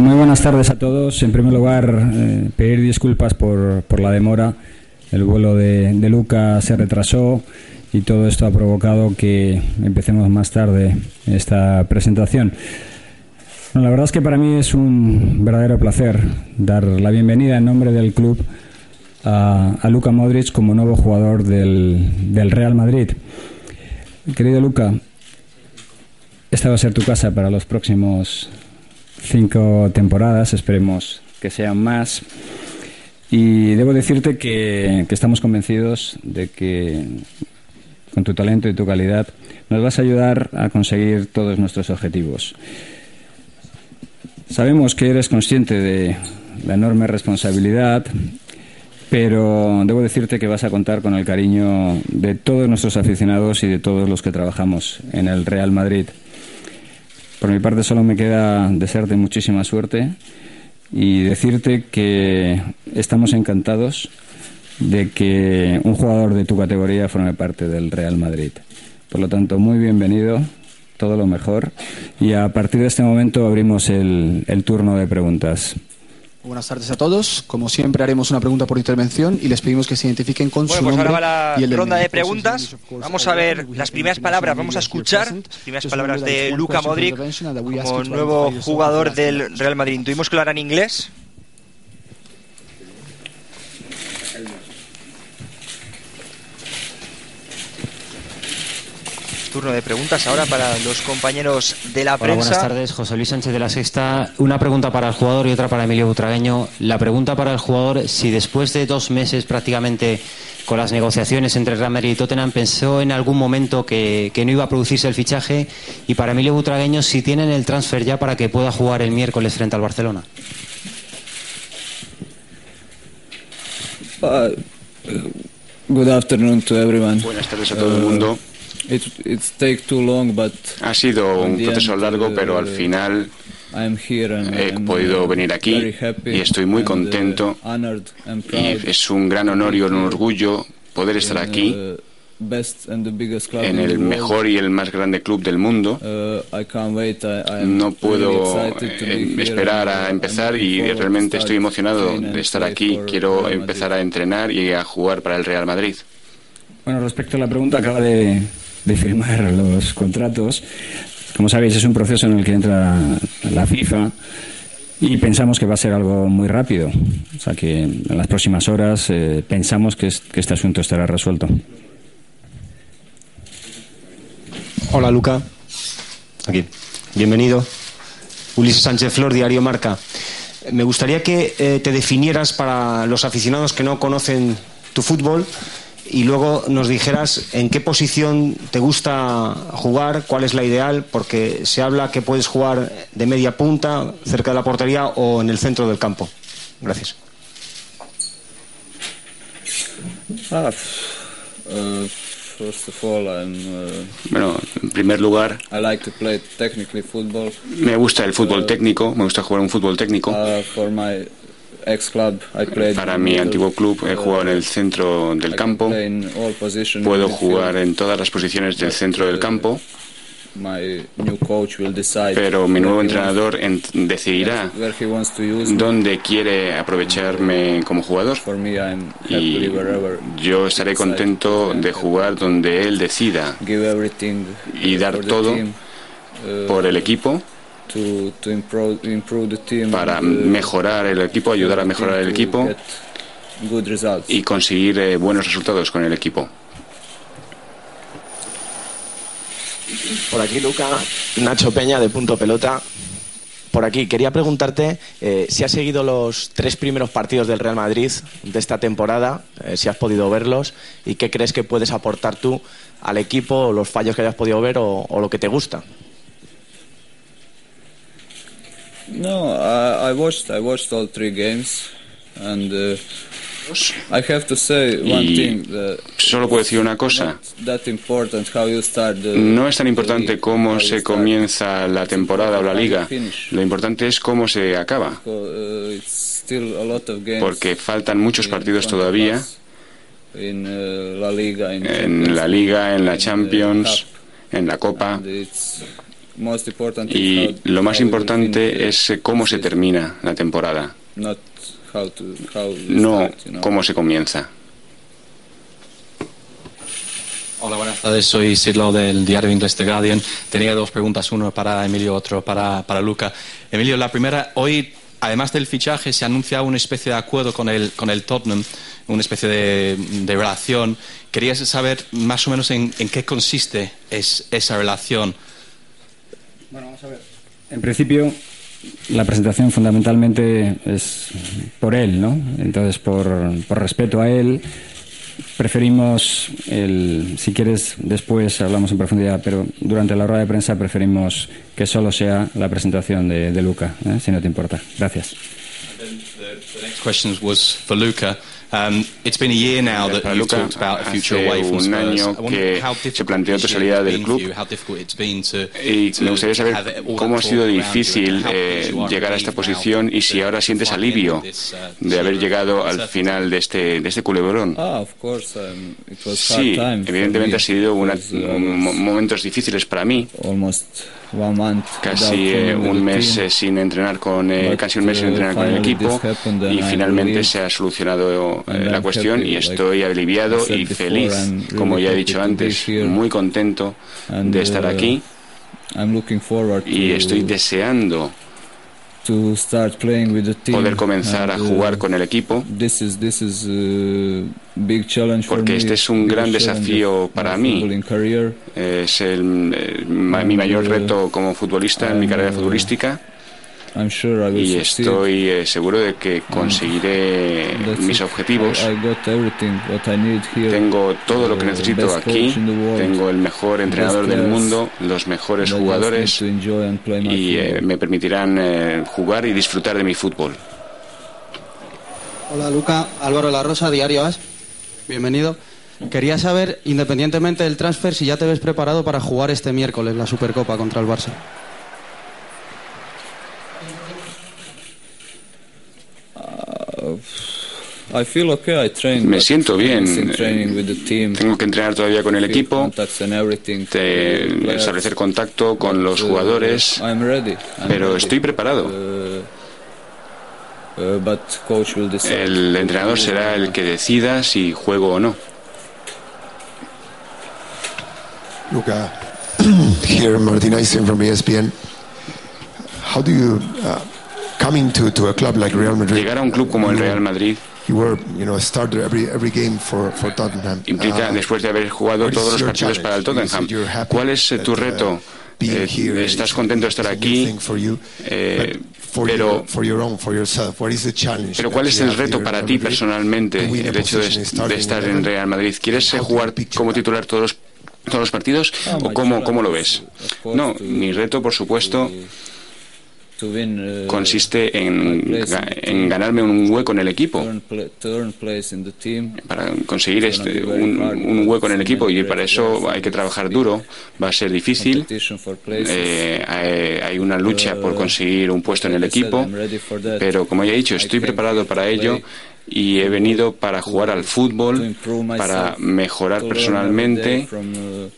Muy buenas tardes a todos. En primer lugar, eh, pedir disculpas por, por, la demora. El vuelo de, de, Luca se retrasó y todo esto ha provocado que empecemos más tarde esta presentación. Bueno, la verdad es que para mí es un verdadero placer dar la bienvenida en nombre del club a, a Luka Modric como nuevo jugador del, del Real Madrid. Querido Luca, esta va a ser tu casa para los próximos cinco temporadas, esperemos que sean más. Y debo decirte que, estamos convencidos de que con tu talento y tu calidad nos vas a ayudar a conseguir todos nuestros objetivos. Sabemos que eres consciente de la enorme responsabilidad, pero debo decirte que vas a contar con el cariño de todos nuestros aficionados y de todos los que trabajamos en el Real Madrid. Por mi parte solo me queda desearte muchísima suerte y decirte que estamos encantados de que un jugador de tu categoría forme parte del Real Madrid. Por lo tanto, muy bienvenido, todo lo mejor y a partir de este momento abrimos el, el turno de preguntas. Buenas tardes a todos. Como siempre haremos una pregunta por intervención y les pedimos que se identifiquen con bueno, su pues nombre ahora va la y el ronda de preguntas. Vamos a ver las primeras palabras, vamos a escuchar las primeras palabras de Luka Modric como nuevo jugador del Real Madrid. Tuvimos que hablar en inglés. Turno de preguntas ahora para los compañeros de la Hola, prensa. buenas tardes, José Luis Sánchez de la Sexta. Una pregunta para el jugador y otra para Emilio Butragueño. La pregunta para el jugador, si después de dos meses prácticamente con las negociaciones entre Real Madrid y Tottenham pensó en algún momento que, que no iba a producirse el fichaje y para Emilio Butragueño si tienen el transfer ya para que pueda jugar el miércoles frente al Barcelona. Uh, good afternoon to everyone. Buenas tardes a todo el mundo. It's take too long, but Ha sido un proceso end, largo, uh, pero al final I'm here and he podido uh, venir aquí very happy y estoy muy and, uh, contento honored and y proud es un gran honor y un orgullo poder estar in, aquí uh, best and the biggest club en in the el world. mejor y el más grande club del mundo. Uh, I can't wait. I, I'm No puedo eh, here esperar and, uh, a empezar y realmente estoy emocionado de estar aquí. Quiero empezar a entrenar y a jugar para el Real Madrid. Bueno, respecto a la pregunta, acaba de, de firmar los contratos. Como sabéis, es un proceso en el que entra la FIFA y pensamos que va a ser algo muy rápido. O sea que en las próximas horas eh, pensamos que, es- que este asunto estará resuelto. Hola Luca. Aquí. Bienvenido. Ulises Sánchez Flor, Diario Marca. Me gustaría que eh, te definieras para los aficionados que no conocen tu fútbol y luego nos dijeras en qué posición te gusta jugar, cuál es la ideal, porque se habla que puedes jugar de media punta, cerca de la portería o en el centro del campo. Gracias. Ah, uh, first of all, I'm. Uh, Bueno, en primer lugar, I like to play technically football. me gusta el fútbol técnico, me gusta jugar un fútbol técnico. Uh, for my Para mi antiguo club he jugado en el centro del campo. Puedo jugar en todas las posiciones del centro del campo, will decide pero mi nuevo entrenador en- decidirá dónde quiere aprovecharme como jugador. Y yo estaré contento de jugar donde él decida y dar todo uh, por el equipo to, to improve, improve the team para uh, mejorar el equipo, ayudar a mejorar el to equipo get good results. y conseguir eh, buenos resultados con el equipo. Por aquí, Luca, Nacho Peña de Punto Pelota. Por aquí, quería preguntarte eh, si has seguido los tres primeros partidos del Real Madrid de esta temporada, eh, si has podido verlos y qué crees que puedes aportar tú al equipo, o los fallos que hayas podido ver o, o lo que te gusta. No, I, I watched. I watched all three games, and uh, I have to say one thing. That Solo puedo decir una cosa. that important how you start the, No es tan importante cómo how you se start. comienza la temporada o la liga. Lo importante es cómo se acaba. Uh, it's still a lot of games Porque faltan muchos partidos todavía in uh, La Liga, in en Champions la liga, en la in the Champions, en la Copa. And it's most important is Y how- lo más importante es eh, cómo se termina la temporada, no cómo se comienza. Hola, buenas tardes. Soy Sidlow del diario inglés The Guardian. Tenía dos preguntas, uno para Emilio, otro para, para Luca. Emilio, la primera, hoy, además del fichaje, se anuncia una especie de acuerdo con el, con el Tottenham, una especie de, de relación. Quería saber más o menos en, en qué consiste es, esa relación. Bueno, vamos a ver. En principio, la presentación fundamentalmente es por él, ¿no? Entonces, por, por respeto a él, preferimos, el, si quieres, después hablamos en profundidad, pero durante la rueda de prensa preferimos que solo sea la presentación de, de Luca, ¿eh? si no te importa. Gracias. The next question was for Luca. Um, it's been a year now that Para you've Luca, talked about a future hace away from un Spurs. año I wonder que how se difficult planteó tu salida has del been club. for you, how difficult it's been to- Y to me gustaría saber cómo ha that sido difícil eh, llegar a esta posición y si ahora sientes alivio uh, de haber llegado al final de este, de este culebrón. Ah, um, Sí, evidentemente me ha sido una- was momentos difíciles para mí. Casi eh, un mes eh, sin entrenar con eh, casi un mes sin uh, entrenar con el equipo y finalmente se ha solucionado eh, la I'm cuestión y estoy aliviado y feliz, como ya he dicho antes, muy contento de estar uh, aquí I'm looking forward y to, estoy deseando poder comenzar a uh, jugar con el equipo for porque este es un gran desafío para mí. career. Es el, eh, mi mayor reto como futbolista en mi carrera futbolística sure y estoy eh, seguro de que conseguiré mis it. objetivos. I, I got everything what I need here. Tengo todo lo que necesito aquí. Tengo el mejor entrenador del mundo, los mejores jugadores y eh, football. me permitirán eh, jugar y disfrutar de mi fútbol. Hola Luca, Álvaro La Rosa, Diario As. Bienvenido. Quería saber, independientemente del transfer, si ya te ves preparado para jugar este miércoles la Supercopa contra el Barça. I feel okay, I train, Me siento bien. missing training with the team, Tengo que entrenar todavía con el equipo, de establecer contacto con los but, uh, jugadores, I'm ready, I'm pero ready. estoy preparado. Uh, uh, but coach will decide. El entrenador será el que decida si juego o no. Luca, here Martin Eisen from ESPN. How do you, uh, coming to, to a club like Real Madrid, Llegar a un club como el Real Madrid you were, you know, a starter every every game for, for Tottenham. implica, después de haber jugado todos los partidos para el? Tottenham, ¿cuál es eh, tu reto? Eh, ¿Estás contento de estar aquí? Eh, pero? Pero ¿cuál es el reto para ti personalmente el hecho de, de estar en 11? Real Madrid? ¿Quieres eh, jugar como titular todos los, todos los partidos o cómo, cómo lo ves? No, mi reto, por supuesto, uh, consiste my en, en ganarme un hueco en el equipo. Para conseguir este, un, un hueco en el equipo y para eso hay que trabajar duro, va a ser difícil. Eh, hay, hay una lucha por Uh, conseguir un puesto en el equipo, pero como ya he dicho, estoy preparado para ello y he venido para jugar al fútbol, para mejorar personalmente. uh,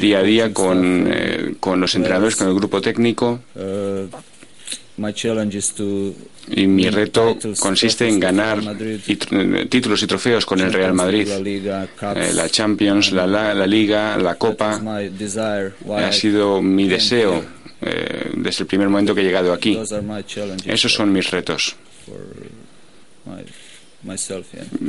día a día con, eh, con los entrenadores, con el grupo técnico y mi reto consiste en ganar tr- títulos y trofeos con el Real Madrid. La. Eh, la Champions, la, la, la Liga, la Copa. Ha sido mi deseo eh, desde el primer momento que he llegado aquí. Esos son mis retos.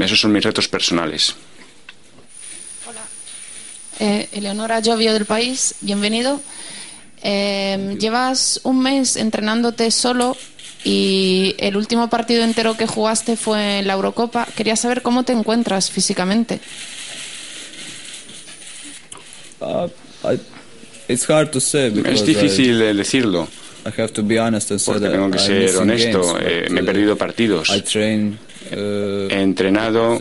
Esos son mis retos personales. Eh, Eleonora Llovio del País, bienvenido. Eh, llevas un mes entrenándote solo y el último partido entero que jugaste fue en la Eurocopa. Quería saber cómo te encuentras físicamente. Uh, I, it's hard to say because Es difícil decirlo I, I have to be honest and say porque tengo que ser honesto. games, eh, me he uh, perdido partidos. I train He entrenado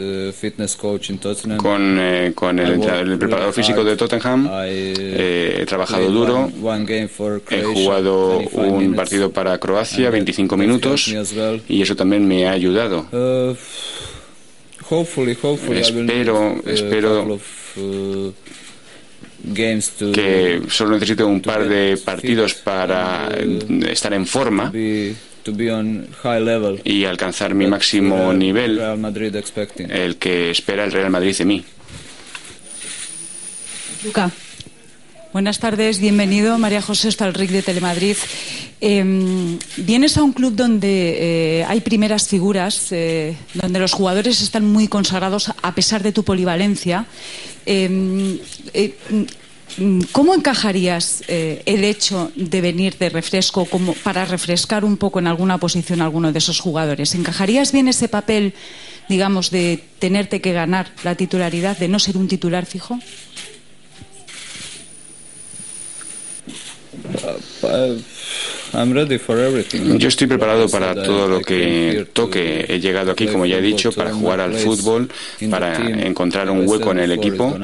coach in Tottenham. con, eh, con el, el preparador físico de Tottenham. I, Eh, he trabajado duro. He jugado 25 un partido para Croacia, And that- 25 that minutos, y eso también me ha ayudado. Uh, Espero- uh, espero- uh, que solo necesito un par de partidos para estar en forma y alcanzar mi máximo nivel, el que espera el Real Madrid de mí. Luca. Buenas tardes, bienvenido. María José Stalric de Telemadrid. Eh, vienes a un club donde eh, hay primeras figuras, eh, donde los jugadores están muy consagrados a pesar de tu polivalencia. Eh, ¿Cómo encajarías eh, el hecho de venir de refresco como para refrescar un poco en alguna posición a alguno de esos jugadores? ¿Encajarías bien ese papel, digamos, de tenerte que ganar la titularidad, de no ser un titular fijo? Yo estoy preparado para todo lo que toque. He llegado aquí, como ya he dicho, para jugar al fútbol, para encontrar un hueco en el equipo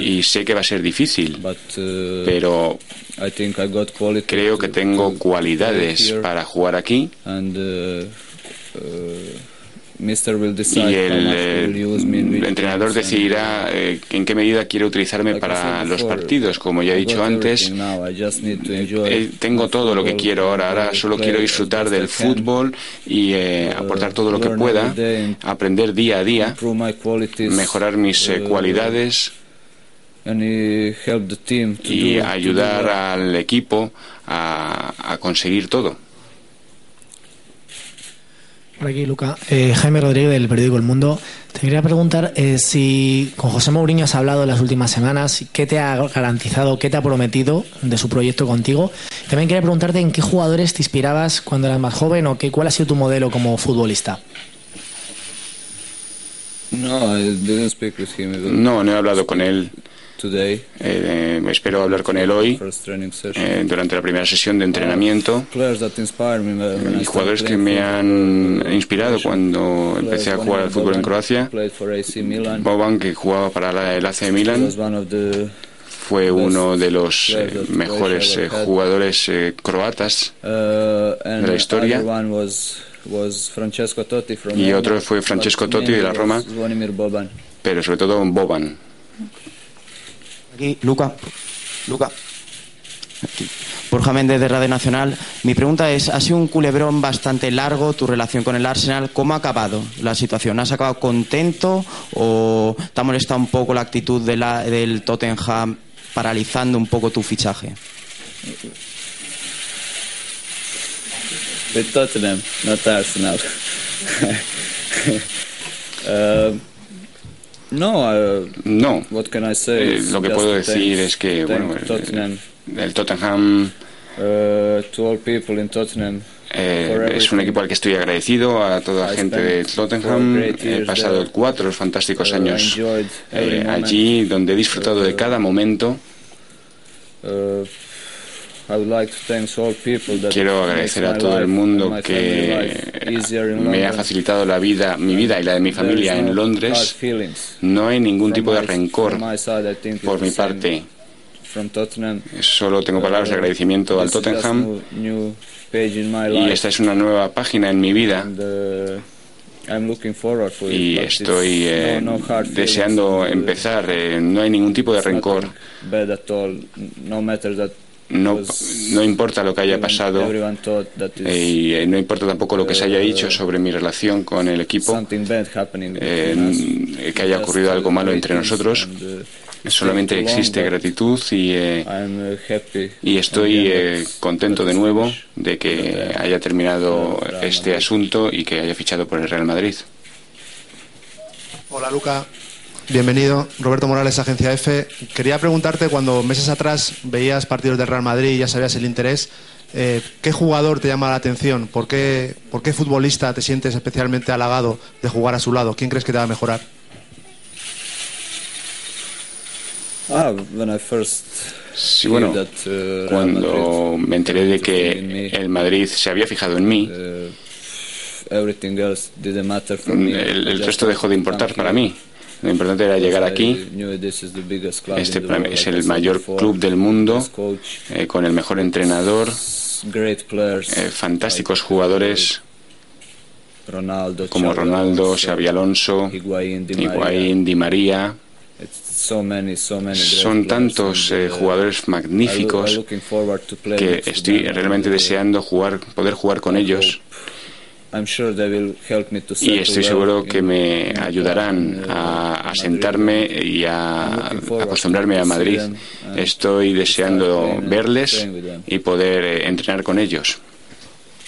y sé que va a ser difícil, pero creo que tengo cualidades para jugar aquí. Y el, eh, entrenador decidirá eh, en qué medida quiere utilizarme para los partidos. Como ya he dicho antes, eh, tengo todo lo que quiero ahora. Ahora solo quiero disfrutar del fútbol y aportar todo lo que pueda, aprender día a día, mejorar mis cualidades y ayudar al equipo a conseguir todo. Por aquí, Luca. Eh, Jaime Rodríguez del periódico El Mundo. Te quería preguntar eh, si con José Mourinho has hablado en las últimas semanas, qué te ha garantizado, qué te ha prometido de su proyecto contigo. También quería preguntarte en qué jugadores te inspirabas cuando eras más joven o qué, cuál ha sido tu modelo como futbolista. No, no, no he hablado con él eh, eh, espero hablar con él hoy eh, durante la primera sesión de entrenamiento. Y jugadores que me han inspirado cuando empecé a jugar al fútbol en Croacia. Boban, que jugaba para el AC Milan, fue uno de los mejores jugadores croatas de la historia. Y otro fue Francesco Totti de la Roma, pero sobre todo Boban. Luca. Luca. Borja Méndez de Radio Nacional. Mi pregunta es, ha sido un culebrón bastante largo tu relación con el Arsenal. ¿Cómo ha acabado la situación? ¿Has acabado contento o te ha molestado un poco la actitud de del Tottenham paralizando un poco tu fichaje? De Tottenham, no Arsenal. uh, no, no. What can I say? Eh, lo que puedo decir es que bueno, Tottenham, el, Tottenham uh, to all people in Tottenham. Eh, es un equipo al que estoy agradecido a toda la gente de Tottenham. He pasado cuatro fantásticos uh, años eh, allí, donde he disfrutado de cada momento. Uh, Quiero agradecer a todo el mundo que me ha facilitado la vida, mi vida y la de mi familia en Londres. No hay ningún tipo de rencor por mi parte. Solo tengo palabras de agradecimiento al Tottenham. Y esta es una nueva página en mi vida. Y estoy eh, deseando empezar. Eh, no hay ningún tipo de rencor no, no importa lo que haya pasado y eh, no importa tampoco lo que se haya dicho sobre mi relación con el equipo, eh, que haya ocurrido algo malo entre nosotros. Solamente existe gratitud y, eh, y estoy contento de nuevo de que haya terminado este asunto y que haya fichado por el Real Madrid. Hola Luca, Bienvenido, Roberto Morales, Agencia F. Quería preguntarte, cuando meses atrás veías partidos del Real Madrid y ya sabías el interés, eh, ¿qué jugador te llama la atención? ¿Por qué, ¿Por qué futbolista te sientes especialmente halagado de jugar a su lado? ¿Quién crees que te va a mejorar? Ah, sí, bueno, uh, cuando me enteré de que el Madrid se había fijado en mí, uh, el resto dejó de importar para mí. Lo importante era llegar aquí. Este es el mayor club del mundo, eh, con el mejor entrenador, eh, fantásticos jugadores como Ronaldo, Xavi Alonso, Higuaín, Di María. Son tantos eh, jugadores magníficos que estoy realmente deseando jugar, poder jugar con ellos. Y estoy seguro que me ayudarán uh, a asentarme y a acostumbrarme a Madrid. Estoy deseando verles y poder eh, entrenar con ellos.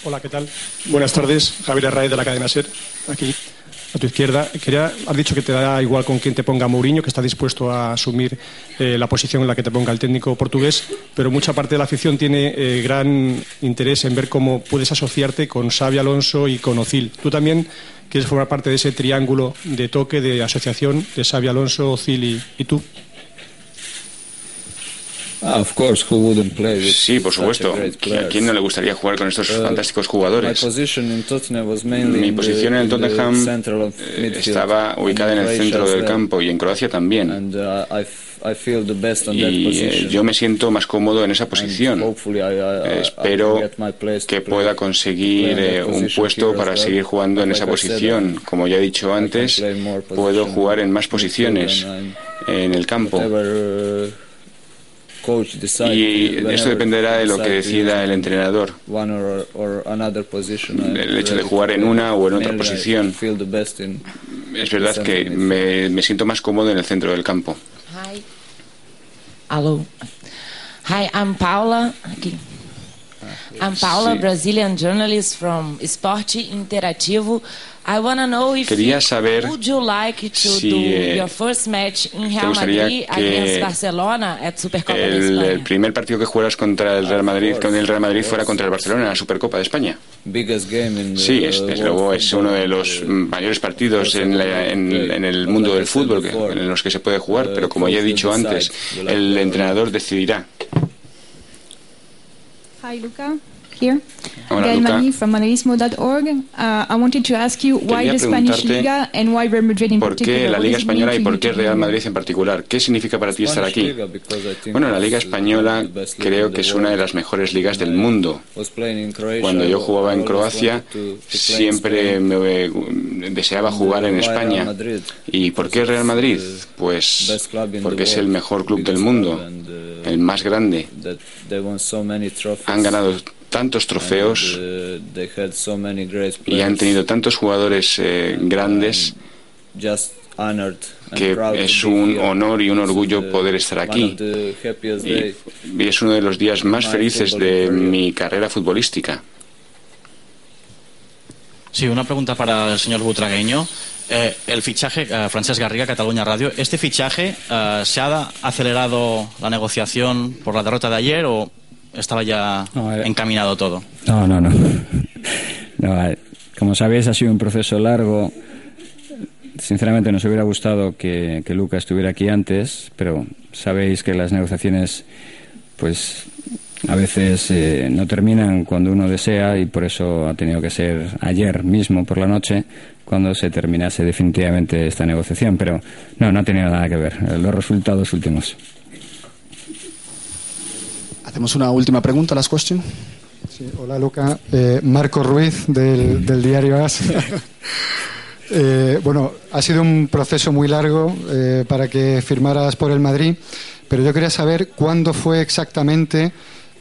Hola, ¿qué tal? Buenas tardes. Javier Arraez de la cadena SER, aquí a tu izquierda. Has dicho que te da igual con quién te ponga Mourinho, que está dispuesto a asumir eh, la posición en la que te ponga el técnico portugués, pero mucha parte de la afición tiene eh, gran interés en ver cómo puedes asociarte con Xavi Alonso y con Ozil. Tú también quieres formar parte de ese triángulo de toque, de asociación de Xavi Alonso, Ozil y tú. Sí, por supuesto. ¿A quién no le gustaría jugar con estos uh, fantásticos jugadores? Mi posición en el Tottenham eh, estaba ubicada en el centro del campo y en Croacia también. Uh, y eh, yo me siento más cómodo en esa posición. Espero que pueda conseguir eh, un puesto para seguir jugando en esa posición. Como ya he dicho antes, puedo jugar en más posiciones en el campo. Y esto dependerá de lo que decida el entrenador. El hecho de jugar en una o en otra posición. Es verdad que me, me siento más cómodo en el centro del campo. Hi. Hello. Hi, I'm Paula. Aquí. I'm Paula, Brazilian journalist from Sport Interativo. I want to know if Quería saber would you like to si, do eh, your first match in Real Madrid against Barcelona at Supercopa el, de España. El primer partido que juegas contra el Real Madrid, con el Real Madrid fuera contra el Barcelona en la Supercopa de España. Sí, es, desde luego es uno de los mayores partidos en, la, en, en el mundo del fútbol que, en los que se puede jugar, pero como ya he dicho antes, el entrenador decidirá. Hi, Luca. Here. Hola, Luca. from malarismo.org. Uh, I wanted to ask you why the Spanish Liga and why Real Madrid in ¿Por qué la Liga Española y por qué Real Madrid en particular? ¿Qué significa para ti estar aquí? Bueno, la Liga Española creo que es una de las mejores ligas del mundo. Cuando yo jugaba en Croacia, siempre me deseaba jugar en España. ¿Y por qué Real Madrid? Pues porque es el mejor club del mundo, el más grande. Han ganado tantos trofeos y han tenido tantos jugadores eh, grandes que es un honor y un orgullo poder estar aquí. Y, es uno de los días más felices de mi carrera futbolística. Sí, una pregunta para el señor Butragueño. Eh, el fichaje, uh, Francesc Garriga, Cataluña Radio, ¿este fichaje se ha acelerado la negociación por la derrota de ayer o estaba ya eh, encaminado todo. No, no, no. Eh, como sabéis, ha sido un proceso largo. Sinceramente, nos hubiera gustado que, que Luca estuviera aquí antes, pero sabéis que las negociaciones, pues a veces eh, no terminan cuando uno desea y por eso ha tenido que ser ayer mismo por la noche cuando se terminase definitivamente esta negociación. Pero no, no ha tenido nada que ver. Los resultados últimos. Hacemos una última pregunta, las question. hola Luca, eh, Marco Ruiz del, diario AS. Eh, bueno, ha sido un proceso muy largo eh, para que firmaras por el Madrid, pero yo quería saber cuándo fue exactamente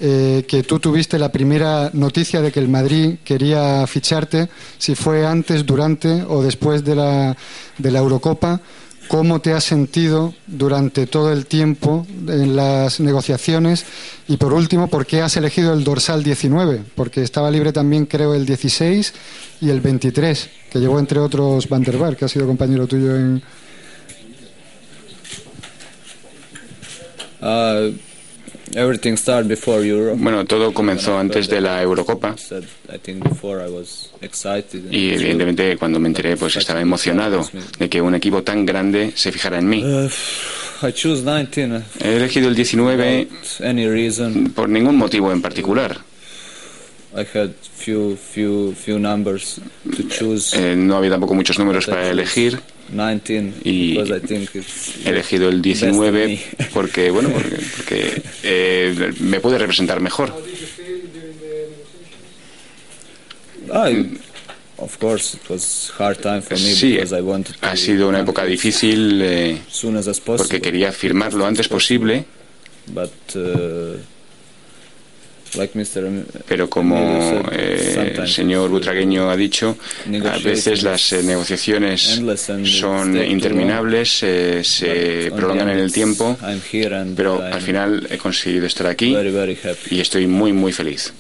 que tú tuviste la primera noticia de que el Madrid quería ficharte, si fue antes, durante o después de la, de la Eurocopa. Cómo te has sentido durante todo el tiempo en las negociaciones y por último, por qué has elegido el dorsal 19, porque estaba libre también creo el 16 y el 23, que llevó entre otros Van der Bar, que ha sido compañero tuyo en... Uh, bueno, todo comenzó antes de la Eurocopa. Y evidentemente cuando me enteré pues estaba emocionado de que un equipo tan grande se fijara en mí. He elegido el 19 por ningún motivo en particular. Eh, no había tampoco muchos números para elegir y he elegido el 19 porque bueno porque, eh, me puede representar mejor. Sí, ha sido una época difícil eh, porque quería firmar lo antes posible. Uh, pero como eh, el señor Butragueño ha dicho, a veces las eh, negociaciones son interminables, se prolongan en el tiempo, pero al final he conseguido estar aquí y estoy muy, muy feliz.